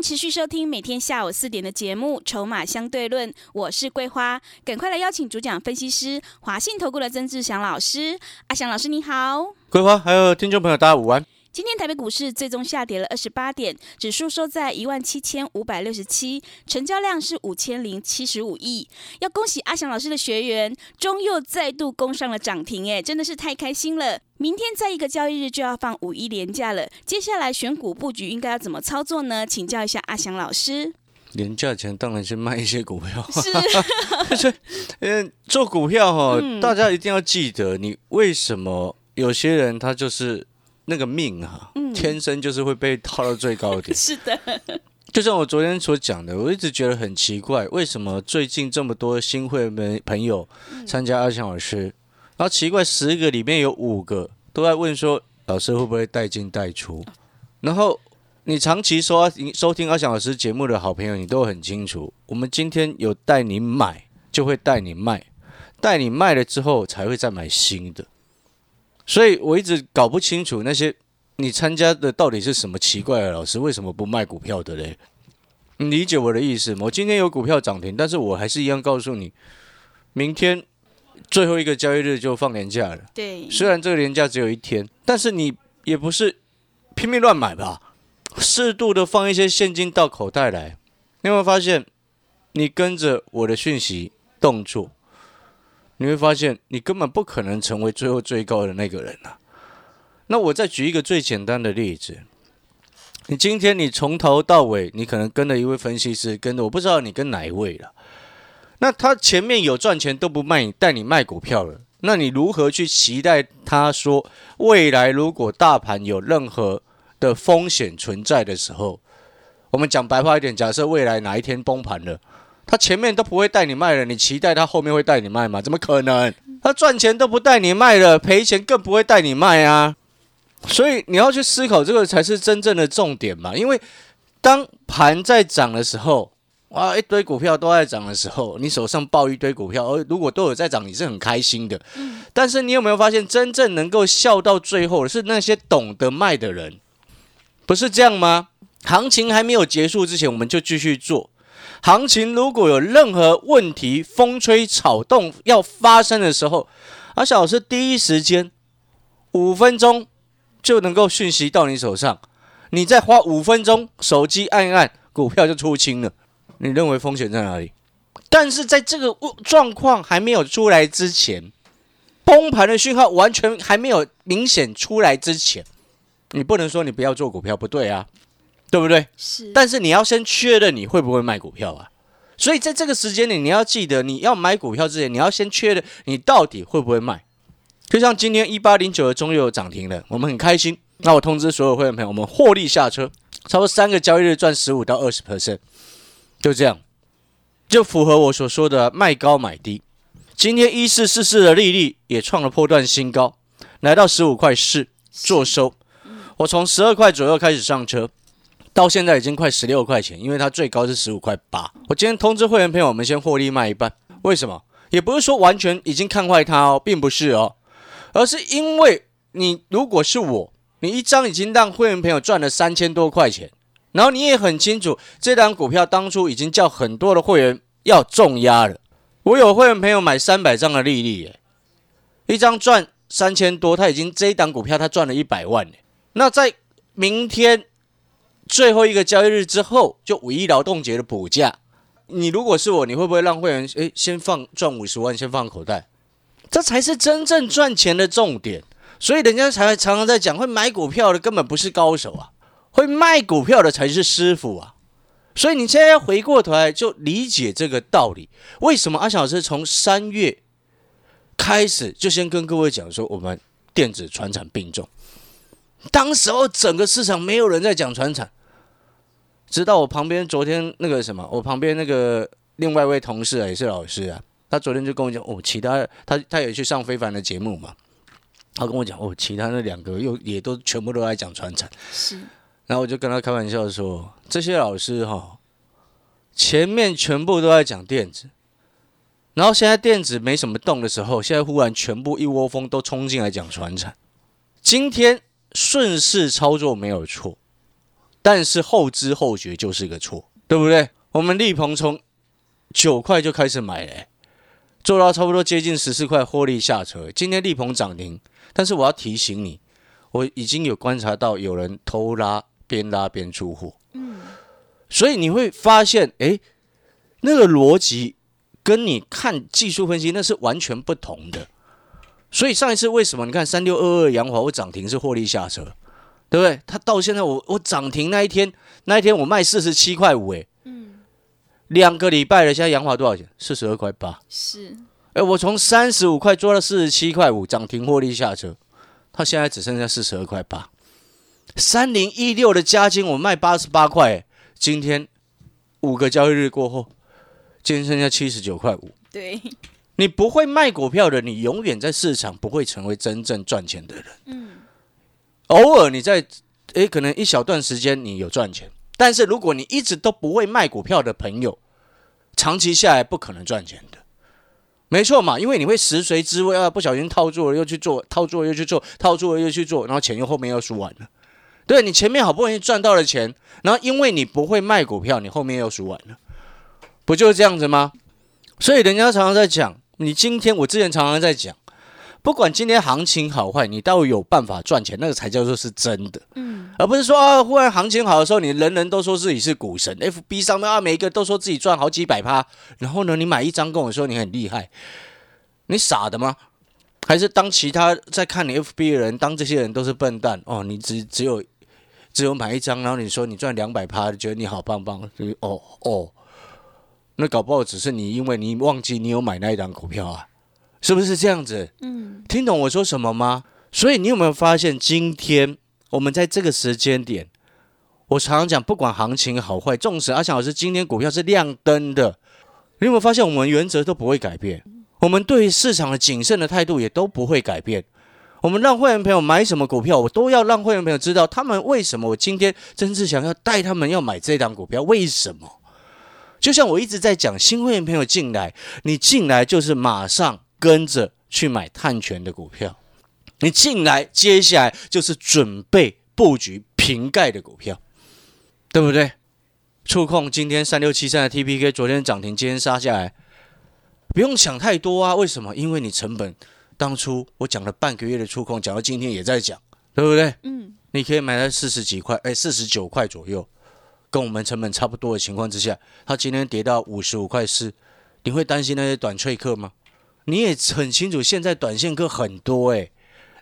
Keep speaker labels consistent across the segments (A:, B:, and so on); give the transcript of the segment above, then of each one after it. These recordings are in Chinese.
A: 持续收听每天下午四点的节目《筹码相对论》，我是桂花，赶快来邀请主讲分析师华信投顾的曾志祥老师。阿祥老师你好，
B: 桂花还有听众朋友大家午安。
A: 今天台北股市最终下跌了二十八点，指数收在一万七千五百六十七，成交量是五千零七十五亿。要恭喜阿祥老师的学员，中又再度攻上了涨停，哎，真的是太开心了。明天再一个交易日就要放五一连假了，接下来选股布局应该要怎么操作呢？请教一下阿翔老师。
B: 连价前当然是卖一些股票，
A: 是，
B: 是，嗯，做股票哈，大家一定要记得，你为什么有些人他就是那个命啊，天生就是会被套到最高点。
A: 是的，
B: 就像我昨天所讲的，我一直觉得很奇怪，为什么最近这么多新会员朋友参加阿强老师？然后奇怪，十个里面有五个都在问说，老师会不会带进带出？然后你长期收收听阿翔老师节目的好朋友，你都很清楚，我们今天有带你买，就会带你卖，带你卖了之后才会再买新的。所以我一直搞不清楚那些你参加的到底是什么奇怪的老师，为什么不卖股票的嘞？你理解我的意思吗？我今天有股票涨停，但是我还是一样告诉你，明天。最后一个交易日就放年假了。
A: 对，
B: 虽然这个年假只有一天，但是你也不是拼命乱买吧？适度的放一些现金到口袋来。你有没有发现，你跟着我的讯息动作，你会发现你根本不可能成为最后最高的那个人啊。那我再举一个最简单的例子，你今天你从头到尾，你可能跟了一位分析师，跟着我不知道你跟哪一位了。那他前面有赚钱都不卖你，带你卖股票了，那你如何去期待他说未来如果大盘有任何的风险存在的时候，我们讲白话一点，假设未来哪一天崩盘了，他前面都不会带你卖了，你期待他后面会带你卖吗？怎么可能？他赚钱都不带你卖了，赔钱更不会带你卖啊！所以你要去思考这个才是真正的重点嘛，因为当盘在涨的时候。哇，一堆股票都在涨的时候，你手上抱一堆股票，而如果都有在涨，你是很开心的。嗯。但是你有没有发现，真正能够笑到最后的是那些懂得卖的人，不是这样吗？行情还没有结束之前，我们就继续做。行情如果有任何问题，风吹草动要发生的时候，阿小老师第一时间五分钟就能够讯息到你手上，你再花五分钟手机按一按，股票就出清了。你认为风险在哪里？但是在这个状况还没有出来之前，崩盘的讯号完全还没有明显出来之前，你不能说你不要做股票，不对啊，对不对？
A: 是。
B: 但是你要先确认你会不会卖股票啊。所以在这个时间里，你要记得，你要买股票之前，你要先确认你到底会不会卖。就像今天一八零九的中又涨停了，我们很开心。那我通知所有会员朋友，我们获利下车，差不多三个交易日赚十五到二十 percent。就这样，就符合我所说的卖高买低。今天一四四四的利率也创了破断新高，来到十五块四做收。我从十二块左右开始上车，到现在已经快十六块钱，因为它最高是十五块八。我今天通知会员朋友，我们先获利卖一半。为什么？也不是说完全已经看坏它哦，并不是哦，而是因为你如果是我，你一张已经让会员朋友赚了三千多块钱。然后你也很清楚，这档股票当初已经叫很多的会员要重压了。我有会员朋友买三百张的利率，耶，一张赚三千多，他已经这一档股票他赚了一百万那在明天最后一个交易日之后，就五一劳动节的补价，你如果是我，你会不会让会员诶先放赚五十万，先放口袋？这才是真正赚钱的重点。所以人家才常常在讲，会买股票的根本不是高手啊。会卖股票的才是师傅啊！所以你现在要回过头来就理解这个道理。为什么阿小老师从三月开始就先跟各位讲说，我们电子船产并重？当时候整个市场没有人在讲船产，直到我旁边昨天那个什么，我旁边那个另外一位同事啊，也是老师啊，他昨天就跟我讲，哦，其他他他也去上非凡的节目嘛，他跟我讲，哦，其他那两个又也都全部都在讲传产，
A: 是，
B: 然后我就跟他开玩笑说，这些老师哈，前面全部都在讲电子，然后现在电子没什么动的时候，现在忽然全部一窝蜂都冲进来讲传产，今天顺势操作没有错。但是后知后觉就是个错，对不对？我们力鹏从九块就开始买了，做到差不多接近十四块获利下车。今天力鹏涨停，但是我要提醒你，我已经有观察到有人偷拉，边拉边出货。嗯，所以你会发现，哎，那个逻辑跟你看技术分析那是完全不同的。所以上一次为什么你看三六二二阳华我涨停是获利下车？对不对？它到现在，我我涨停那一天，那一天我卖四十七块五，哎，嗯，两个礼拜了，现在阳华多少钱？四十二块八，
A: 是，
B: 哎，我从三十五块做到四十七块五，涨停获利下车，它现在只剩下四十二块八。三零一六的加金我卖八十八块，今天五个交易日过后，今天剩下七十九块五。
A: 对，
B: 你不会卖股票的，你永远在市场不会成为真正赚钱的人。嗯。偶尔你在，诶，可能一小段时间你有赚钱，但是如果你一直都不会卖股票的朋友，长期下来不可能赚钱的，没错嘛，因为你会食髓知味啊，不小心套住了又去做，套住了又去做，套住了又去做，然后钱又后面又输完了。对你前面好不容易赚到了钱，然后因为你不会卖股票，你后面又输完了，不就是这样子吗？所以人家常常在讲，你今天我之前常常在讲。不管今天行情好坏，你倒有办法赚钱，那个才叫做是真的。嗯，而不是说啊，忽然行情好的时候，你人人都说自己是股神，FB 上面啊，每一个都说自己赚好几百趴，然后呢，你买一张跟我说你很厉害，你傻的吗？还是当其他在看你 FB 的人，当这些人都是笨蛋哦？你只只有只有买一张，然后你说你赚两百趴，觉得你好棒棒，哦哦，那搞不好只是你因为你忘记你有买那一张股票啊。是不是这样子？嗯，听懂我说什么吗？所以你有没有发现，今天我们在这个时间点，我常常讲，不管行情好坏，纵使阿强老师今天股票是亮灯的，你有没有发现，我们原则都不会改变，我们对市场的谨慎的态度也都不会改变。我们让会员朋友买什么股票，我都要让会员朋友知道，他们为什么我今天真是想要带他们要买这档股票，为什么？就像我一直在讲，新会员朋友进来，你进来就是马上。跟着去买碳权的股票，你进来，接下来就是准备布局瓶盖的股票，对不对？触控今天三六七三的 TPK，昨天涨停，今天杀下来，不用想太多啊。为什么？因为你成本当初我讲了半个月的触控，讲到今天也在讲，对不对？嗯，你可以买在四十几块，哎，四十九块左右，跟我们成本差不多的情况之下，它今天跌到五十五块四，你会担心那些短脆客吗？你也很清楚，现在短线客很多诶。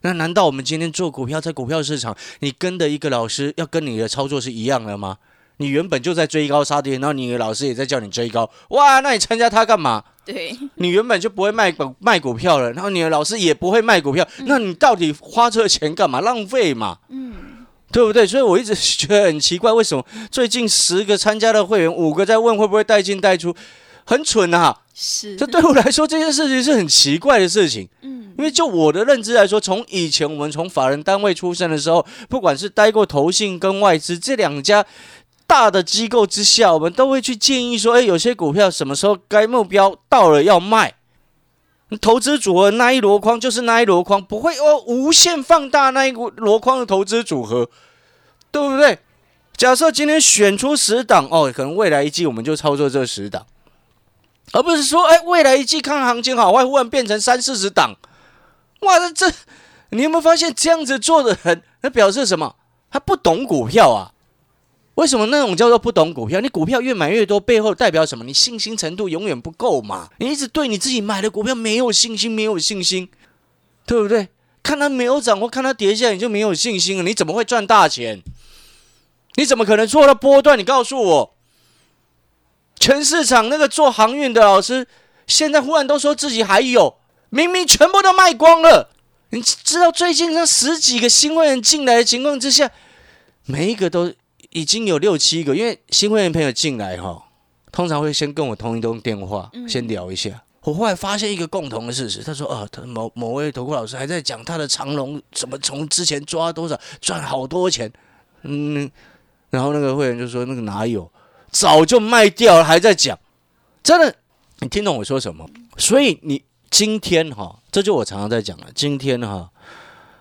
B: 那难道我们今天做股票，在股票市场，你跟的一个老师要跟你的操作是一样的吗？你原本就在追高杀跌，然后你的老师也在叫你追高，哇，那你参加他干嘛？
A: 对，
B: 你原本就不会卖股卖股票了，然后你的老师也不会卖股票，那你到底花这个钱干嘛？浪费嘛，嗯，对不对？所以我一直觉得很奇怪，为什么最近十个参加的会员，五个在问会不会带进带出，很蠢啊。
A: 是，
B: 这对我来说这件事情是很奇怪的事情。嗯，因为就我的认知来说，从以前我们从法人单位出身的时候，不管是待过投信跟外资这两家大的机构之下，我们都会去建议说，哎，有些股票什么时候该目标到了要卖，投资组合那一箩筐就是那一箩筐，不会哦无限放大那一箩筐的投资组合，对不对？假设今天选出十档哦，可能未来一季我们就操作这十档。而不是说，哎，未来一季看行情好坏，忽然变成三四十档，哇，这，你有没有发现这样子做的人，那表示什么？他不懂股票啊？为什么那种叫做不懂股票？你股票越买越多，背后代表什么？你信心程度永远不够嘛？你一直对你自己买的股票没有信心，没有信心，对不对？看它没有涨或看它跌下，你就没有信心了，你怎么会赚大钱？你怎么可能做到波段？你告诉我。全市场那个做航运的老师，现在忽然都说自己还有，明明全部都卖光了。你知道最近那十几个新会员进来的情况之下，每一个都已经有六七个，因为新会员朋友进来哈，通常会先跟我通一通电话，先聊一下。我后来发现一个共同的事实，他说啊，他某某位投顾老师还在讲他的长龙怎么从之前抓多少赚好多钱，嗯，然后那个会员就说那个哪有，早就卖掉了，还在讲，真的，你听懂我说什么？所以你今天哈，这就我常常在讲了，今天哈，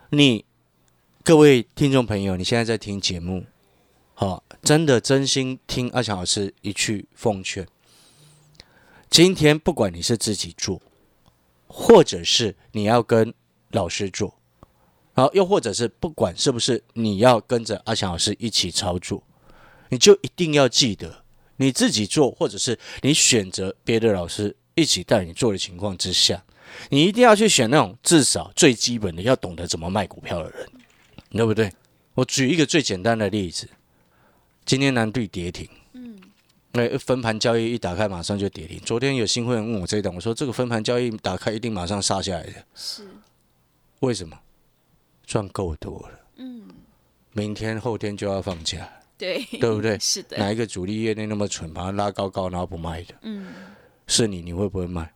B: 你各位听众朋友，你现在在听节目，好，真的真心听阿强老师一句奉劝。今天不管你是自己做，或者是你要跟老师做，好，又或者是不管是不是你要跟着阿强老师一起操作，你就一定要记得你自己做，或者是你选择别的老师一起带你做的情况之下，你一定要去选那种至少最基本的要懂得怎么卖股票的人，对不对？我举一个最简单的例子，今天南地跌停。嗯那分盘交易一打开，马上就跌停。昨天有新会员问我这一档，我说这个分盘交易打开一定马上杀下来的。
A: 是，
B: 为什么？赚够多了。嗯。明天后天就要放假。
A: 对。
B: 对不对？
A: 是的。
B: 哪一个主力业内那么蠢，把它拉高高，然后不卖的？嗯。是你，你会不会卖？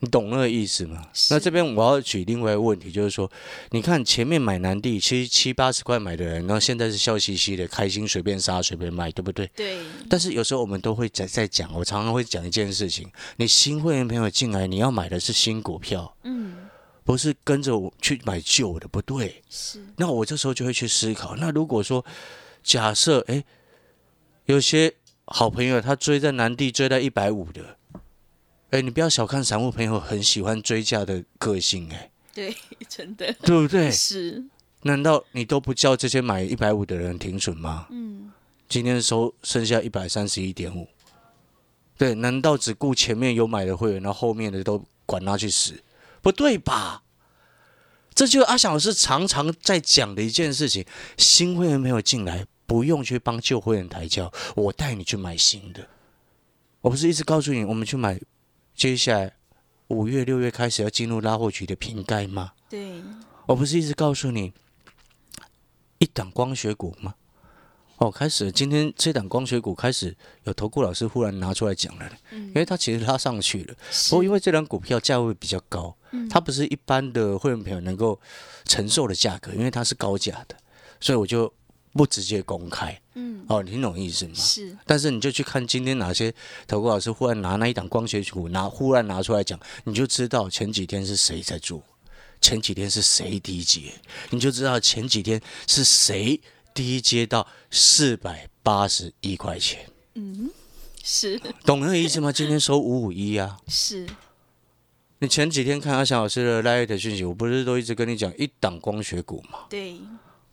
B: 你懂那个意思吗？那这边我要举另外一个问题，就是说，你看前面买南地七七八十块买的人，然后现在是笑嘻嘻的，开心随便杀随便卖，对不对？
A: 对。
B: 但是有时候我们都会在在讲，我常常会讲一件事情：你新会员朋友进来，你要买的是新股票，嗯，不是跟着我去买旧的，不对。
A: 是。
B: 那我这时候就会去思考，那如果说假设，哎，有些好朋友他追在南地追到一百五的。哎，你不要小看散户朋友很喜欢追价的个性，哎，
A: 对，真的，
B: 对不对？
A: 是，
B: 难道你都不叫这些买一百五的人停损吗？嗯，今天收剩下一百三十一点五，对，难道只顾前面有买的会员，那后后面的都管他去死？不对吧？这就阿翔老师常常在讲的一件事情：新会员没有进来，不用去帮旧会员抬轿，我带你去买新的。我不是一直告诉你，我们去买。接下来五月、六月开始要进入拉货局的瓶盖吗？
A: 对，
B: 我不是一直告诉你一档光学股吗？哦，开始今天这档光学股开始有投顾老师忽然拿出来讲了，嗯，因为它其实拉上去了，不过因为这档股票价位比较高，嗯，它不是一般的会员朋友能够承受的价格，因为它是高价的，所以我就。不直接公开，嗯，哦，你听懂意思吗？
A: 是，
B: 但是你就去看今天哪些投顾老师忽然拿那一档光学股拿忽然拿出来讲，你就知道前几天是谁在做，前几天是谁低接，你就知道前几天是谁低阶到四百八十一块钱。
A: 嗯，是，
B: 懂那个意思吗？今天收五五一啊，
A: 是。
B: 你前几天看阿翔老师的 live 讯息，我不是都一直跟你讲一档光学股吗？
A: 对。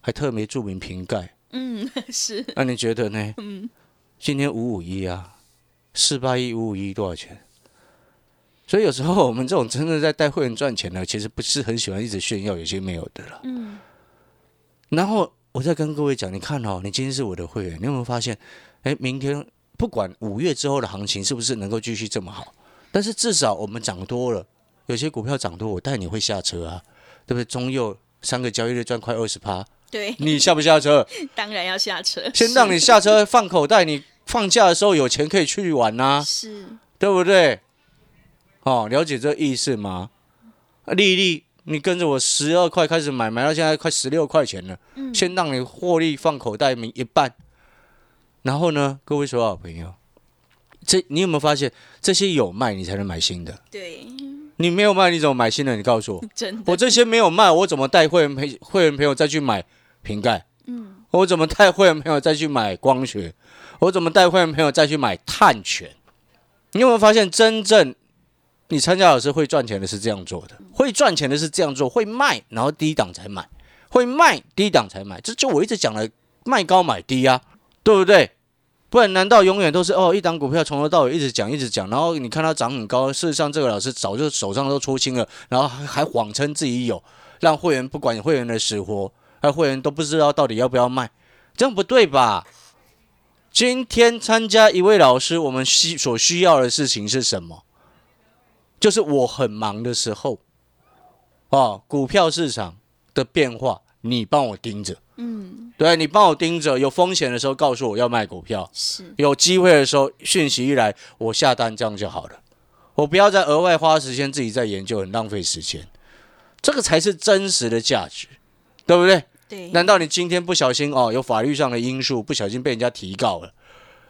B: 还特别注明瓶盖，
A: 嗯，是。
B: 那你觉得呢？嗯，今天五五一啊，四八一五五一多少钱？所以有时候我们这种真的在带会员赚钱的，其实不是很喜欢一直炫耀有些没有的了。嗯。然后我再跟各位讲，你看哦，你今天是我的会员，你有没有发现？哎，明天不管五月之后的行情是不是能够继续这么好，但是至少我们涨多了，有些股票涨多，我带你会下车啊，对不对？中右三个交易日赚快二十趴。
A: 对，
B: 你下不下车？
A: 当然要下车。
B: 先让你下车放口袋，你放假的时候有钱可以去玩呐，
A: 是，
B: 对不对？哦，了解这意思吗？丽丽，你跟着我十二块开始买，买到现在快十六块钱了。嗯，先让你获利放口袋一半，然后呢，各位所有好朋友，这你有没有发现，这些有卖你才能买新的？
A: 对。
B: 你没有卖，你怎么买新的？你告诉我，
A: 真的，
B: 我这些没有卖，我怎么带会员朋会员朋友再去买瓶盖？嗯，我怎么带会员朋友再去买光学？我怎么带会员朋友再去买碳权？你有没有发现，真正你参加老师会赚钱的是这样做的，会赚钱的是这样做，会卖，然后低档才买，会卖低档才买，这就我一直讲的卖高买低啊，对不对？不然，难道永远都是哦？一档股票从头到尾一直讲，一直讲，然后你看它涨很高，事实上这个老师早就手上都出清了，然后还还谎称自己有，让会员不管会员的死活，还会员都不知道到底要不要卖，这样不对吧？今天参加一位老师，我们需所需要的事情是什么？就是我很忙的时候，哦，股票市场的变化，你帮我盯着，
A: 嗯，
B: 对你帮我盯着，有风险的时候告诉我要卖股票，
A: 是，
B: 有机会的时候讯息一来我下单，这样就好了。我不要再额外花时间自己在研究，很浪费时间。这个才是真实的价值，对不对？
A: 对，
B: 难道你今天不小心哦，有法律上的因素，不小心被人家提告了，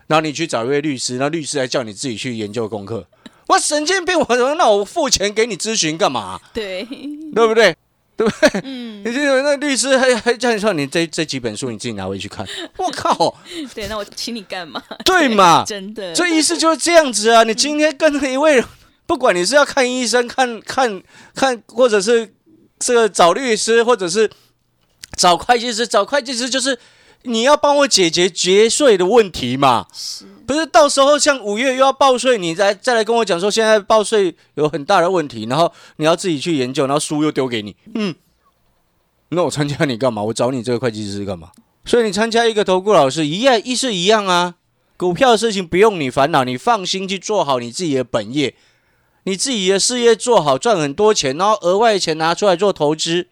B: 然后你去找一位律师，那律师还叫你自己去研究功课？我神经病！我那我付钱给你咨询干嘛？
A: 对，
B: 对不对？对不对？
A: 嗯，
B: 你这那律师还还叫你说你这这几本书你自己拿回去看，我靠，
A: 对，那我请你干嘛？
B: 对嘛？
A: 真的，
B: 这意思就是这样子啊！你今天跟一位，不管你是要看医生、看看看，或者是这个找律师，或者是找会计师，找会计师就是你要帮我解决节税的问题嘛。
A: 是，
B: 不是到时候像五月又要报税，你再再来跟我讲说现在报税有很大的问题，然后你要自己去研究，然后书又丢给你，嗯，那我参加你干嘛？我找你这个会计师干嘛？所以你参加一个投顾老师一样意思一样啊，股票的事情不用你烦恼，你放心去做好你自己的本业，你自己的事业做好，赚很多钱，然后额外的钱拿出来做投资，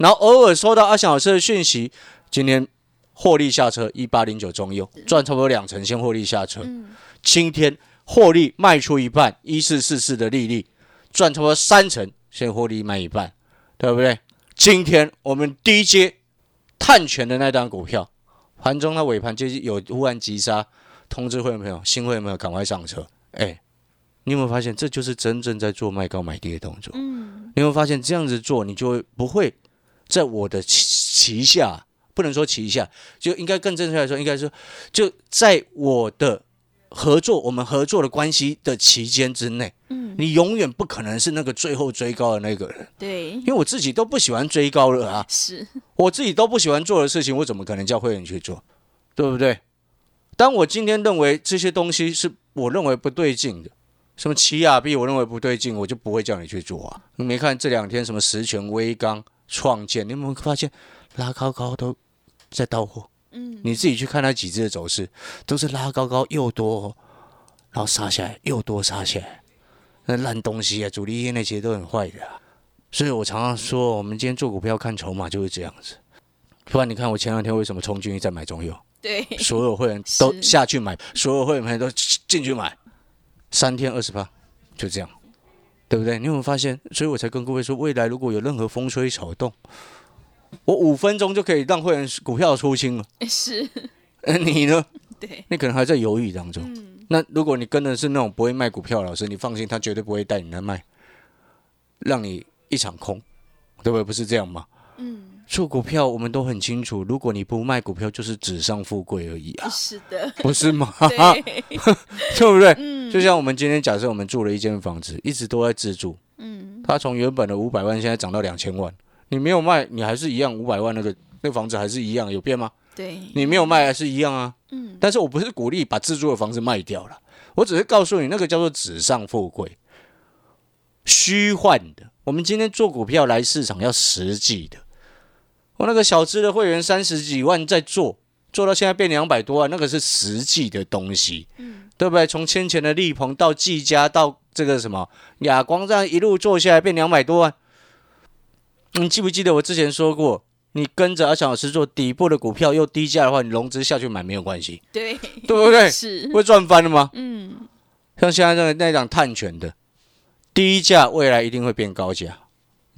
B: 然后偶尔收到阿翔老师的讯息，今天获利下车一八零九中右赚差不多两成，先获利下车。
A: 嗯，
B: 今天获利卖出一半，一四四四的利率赚差不多三成，先获利卖一半，对不对？今天我们低阶探权的那张股票，盘中它尾盘就是有忽然急杀，通知会员朋友、新会员朋友赶快上车。哎，你有没有发现，这就是真正在做卖高买低的动作？
A: 嗯，
B: 你有没有发现这样子做，你就会不会在我的旗旗下，不能说旗下，就应该更正确来说，应该说就在我的合作，我们合作的关系的期间之内，
A: 嗯，
B: 你永远不可能是那个最后追高的那个人，
A: 对。
B: 因，为我自己都不喜欢追高了啊，
A: 是，
B: 我自己都不喜欢做的事情，我怎么可能叫会员去做，对不对？当我今天认为这些东西是我认为不对劲的，什么奇亚币我认为不对劲，我就不会叫你去做啊。你没看这两天什么十全、微刚、创建，你有没有发现拉高高都在到货？
A: 嗯，
B: 你自己去看那几只的走势，都是拉高高又多、哦，然后杀下来又多杀下来，那烂东西啊，主力业内其实都很坏的、啊。所以我常常说，我们今天做股票看筹码就是这样子。不然你看我前两天为什么冲进去再买中油，
A: 对，
B: 所有会员都下去买，所有会员朋友都进去买，三天二十八，就这样，对不对？你有没有发现？所以我才跟各位说，未来如果有任何风吹草动，我五分钟就可以让会员股票出清了。
A: 是，
B: 呃，你呢？
A: 对，
B: 你可能还在犹豫当中。
A: 嗯，
B: 那如果你跟的是那种不会卖股票的老师，你放心，他绝对不会带你来卖，让你一场空，对不对？不是这样吗？
A: 嗯，
B: 做股票我们都很清楚，如果你不卖股票，就是纸上富贵而已啊，
A: 是的，
B: 不是吗？
A: 对，
B: 对不对？
A: 嗯，
B: 就像我们今天假设我们住了一间房子，一直都在自住，
A: 嗯，
B: 它从原本的五百万现在涨到两千万，你没有卖，你还是一样五百万那个那个房子还是一样，有变吗？
A: 对，
B: 你没有卖还是一样啊。
A: 嗯，
B: 但是我不是鼓励把自住的房子卖掉了，我只是告诉你，那个叫做纸上富贵，虚幻的。我们今天做股票来市场要实际的。我那个小资的会员三十几万在做，做到现在变两百多万，那个是实际的东西，
A: 嗯，
B: 对不对？从先前的力鹏到技嘉到这个什么亚光，这样一路做下来变两百多万。你记不记得我之前说过，你跟着阿强老师做底部的股票又低价的话，你融资下去买没有关系，
A: 对，
B: 对不对？
A: 是，
B: 会赚翻的吗？
A: 嗯，
B: 像现在那那档碳权的低价，未来一定会变高价，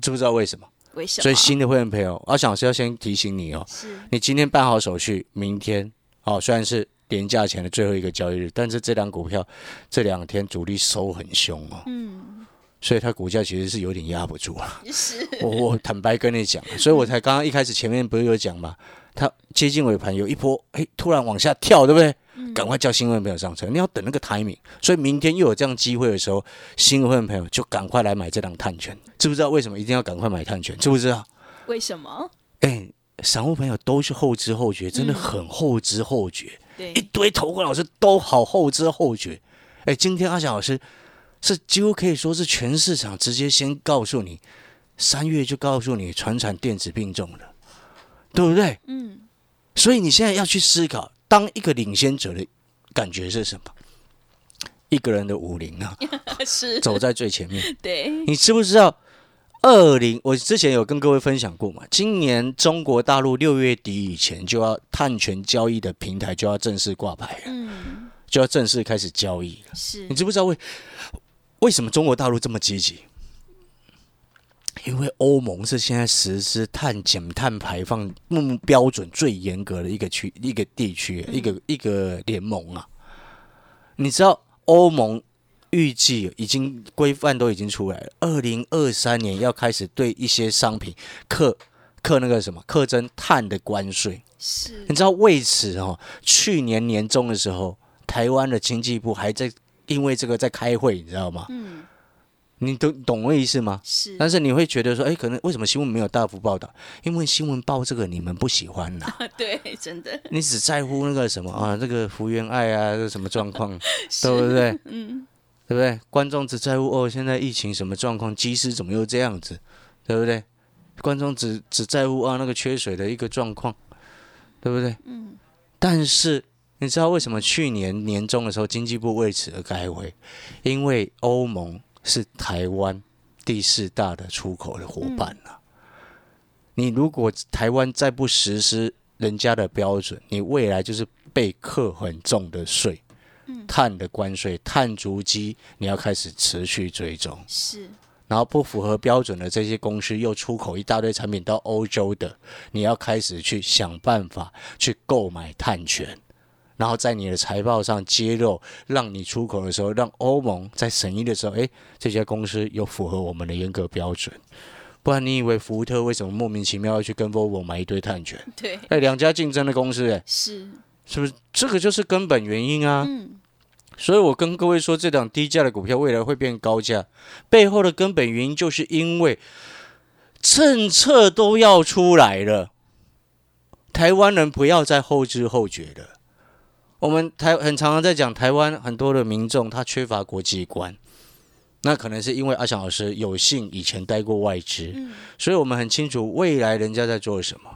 B: 知不知道为什么？
A: 为什么？
B: 所以新的会员朋友，阿翔老师要先提醒你哦，你今天办好手续，明天哦虽然是年假前的最后一个交易日，但是这档股票这两天主力收很凶哦，
A: 嗯，
B: 所以它股价其实是有点压不住了。
A: 是，
B: 我我坦白跟你讲，所以我才刚刚一开始前面不是有讲嘛，它接近尾盘有一波，哎，突然往下跳，对不对？赶快叫新会员朋友上车，你要等那个 timing。所以明天又有这样机会的时候，新会员朋友就赶快来买这档碳权，知不知道为什么一定要赶快买碳权？知不知道？
A: 为什么？
B: 哎，散户朋友都是后知后觉，真的很后知后觉，
A: 对
B: 一，堆投顾老师都好后知后觉。哎，今天阿翔老师是几乎可以说是全市场直接先告诉你，三月就告诉你传产电子并重了，对不对？
A: 嗯，
B: 所以你现在要去思考，当一个领先者的感觉是什么？一个人的武林啊，
A: 是，
B: 走在最前面。
A: 对，
B: 你知不知道二零，我之前有跟各位分享过嘛，今年中国大陆六月底以前就要碳权交易的平台就要正式挂牌了，
A: 嗯，
B: 就要正式开始交易了。
A: 是
B: 你知不知道为为什么中国大陆这么积极？因为欧盟是现在实施碳减碳排放目标准最严格的一个区、一个地区、一个一个联盟啊。你知道欧盟预计已经规范都已经出来了，二零二三年要开始对一些商品课课那个什么课征碳的关税。
A: 是
B: 你知道为此哦，去年年中的时候，台湾的经济部还在因为这个在开会，你知道吗？
A: 嗯
B: 你懂懂我意思吗？
A: 是，
B: 但是你会觉得说，哎，可能为什么新闻没有大幅报道？因为新闻报这个你们不喜欢呐、
A: 对，真的
B: 你只在乎那个什么啊，这个福原爱啊，这什么状况，对不对？
A: 嗯
B: 对不对？观众只在乎哦，现在疫情什么状况，机师怎么又这样子，对不对？观众只只在乎啊那个缺水的一个状况，对不对？
A: 嗯
B: 但是你知道为什么去年年中的时候经济部为此而开会？因为欧盟是台湾第四大的出口的伙伴啊。你如果台湾再不实施人家的标准，你未来就是被课很重的税，碳的关税、碳足迹，你要开始持续追踪。
A: 是
B: 然后不符合标准的这些公司又出口一大堆产品到欧洲的，你要开始去想办法去购买碳权，然后在你的财报上揭露，让你出口的时候，让欧盟在审议的时候，诶，这家公司有符合我们的严格标准。不然你以为福特为什么莫名其妙要去跟 Volvo 买一堆碳权？
A: 对
B: 哎，两家竞争的公司，哎，
A: 是
B: 是不是？这个就是根本原因啊。
A: 嗯
B: 所以我跟各位说，这档低价的股票未来会变高价，背后的根本原因就是因为政策都要出来了，台湾人不要再后知后觉了。我们台很常常在讲，台湾很多的民众他缺乏国际观，那可能是因为阿翔老师有幸以前待过外资，
A: 嗯
B: 所以我们很清楚未来人家在做什么。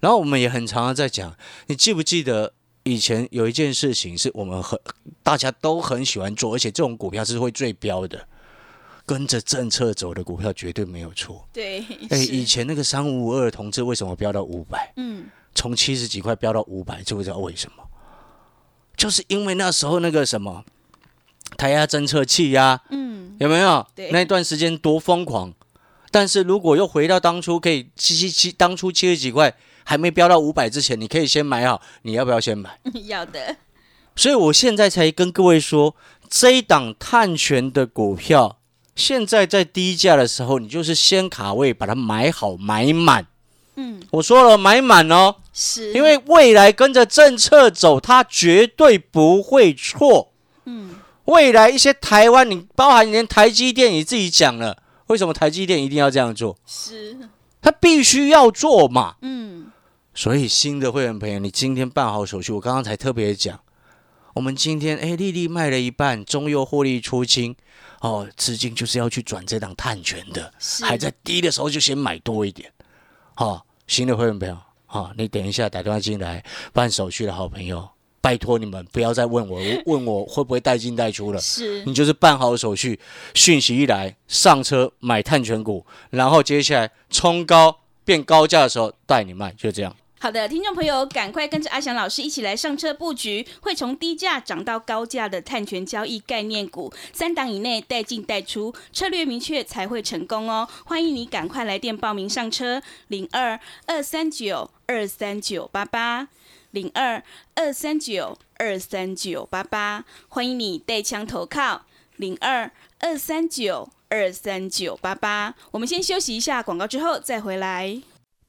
B: 然后我们也很常常在讲，你记不记得以前有一件事情是我们很大家都很喜欢做，而且这种股票是会最标的，跟着政策走的股票绝对没有错。
A: 对
B: 哎，
A: 是
B: 以前那个三五五二同志为什么飙到五百？
A: 嗯
B: 从七十几块飙到五百，知不知道为什么？就是因为那时候那个什么胎压侦测器呀、
A: 嗯
B: 有没有
A: 对？
B: 那段时间多疯狂！但是如果又回到当初可以七七七，当初七十几块还没飙到五百之前，你可以先买好，你要不要先买？
A: 要的
B: 所以我现在才跟各位说，这一档碳权的股票，现在在低价的时候，你就是先卡位，把它买好买满。
A: 嗯。
B: 我说了，买满哦，
A: 是。
B: 因为未来跟着政策走，它绝对不会错。
A: 嗯。
B: 未来一些台湾，你包含连台积电你自己讲了，为什么台积电一定要这样做？
A: 是。
B: 它必须要做嘛。
A: 嗯。
B: 所以新的会员朋友，你今天办好手续，我刚刚才特别讲，我们今天哎，丽丽卖了一半，中又获利出清，哦，资金就是要去转这档碳权的，还在低的时候就先买多一点，哦，新的会员朋友，哦，你等一下打电话进来办手续的好朋友，拜托你们不要再问我 问我会不会带进带出了。
A: 是
B: 你就是办好手续，讯息一来上车买碳权股，然后接下来冲高变高价的时候带你卖，就这样。
A: 好的，听众朋友，赶快跟着阿翔老师一起来上车布局，会从低价涨到高价的碳权交易概念股，三档以内带进带出，策略明确才会成功哦。欢迎你赶快来电报名上车，零二二三九二三九八八。零二二三九二三九八八，欢迎你带枪投靠零二二三九二三九八八。我们先休息一下广告，之后再回来。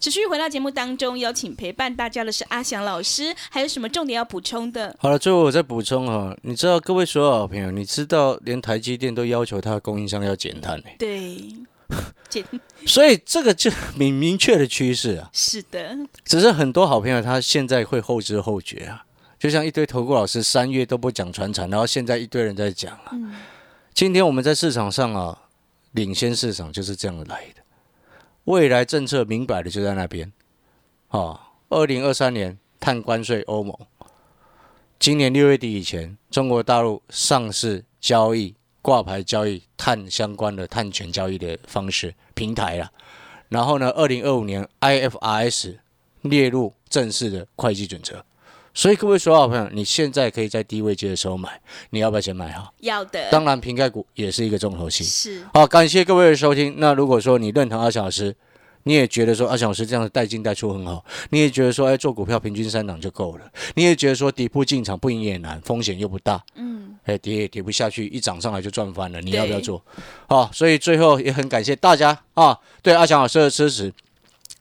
A: 持续回到节目当中，邀请陪伴大家的是阿翔老师，还有什么重点要补充的？
B: 好了，最后我再补充哈，你知道各位所有好朋友，你知道连台积电都要求它的供应商要减碳呢、
A: 对，减
B: 所以这个就明明确的趋势啊。
A: 是的，
B: 只是很多好朋友他现在会后知后觉啊，就像一堆投顾老师三月都不讲传产，然后现在一堆人在讲啊。今天我们在市场上啊，领先市场就是这样来的。未来政策明摆的就在那边。哦，二零二三年碳关税欧盟，今年六月底以前，中国大陆上市交易挂牌交易碳相关的碳权交易的方式平台了。然后呢，二零二五年 IFRS 列入正式的会计准则。所以各位所有好朋友，你现在可以在低位接的时候买，你要不要先买好？
A: 要的，
B: 当然，瓶盖股也是一个重头戏。
A: 是
B: 好，感谢各位的收听。那如果说你认同阿翔老师，你也觉得说阿翔老师这样的带进带出很好，你也觉得说哎做股票平均三档就够了，你也觉得说底部进场不赢也难，风险又不大，
A: 嗯，
B: 哎跌也跌不下去，一涨上来就赚翻了，你要不要做？好，所以最后也很感谢大家啊对阿翔老师的支持。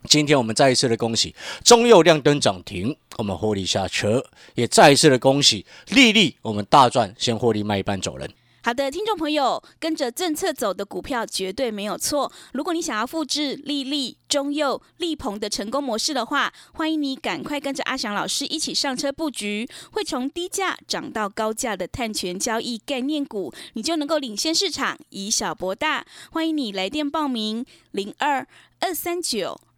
B: 今天我们再一次的恭喜中佑亮灯涨停，我们获利下车，也再一次的恭喜丽丽，我们大赚，先获利卖一半走人。
A: 好的，听众朋友，跟着政策走的股票绝对没有错。如果你想要复制利利、中佑、利鹏的成功模式的话，欢迎你赶快跟着阿翔老师一起上车布局，会从低价涨到高价的碳权交易概念股，你就能够领先市场，以小博大。欢迎你来电报名：零二二三九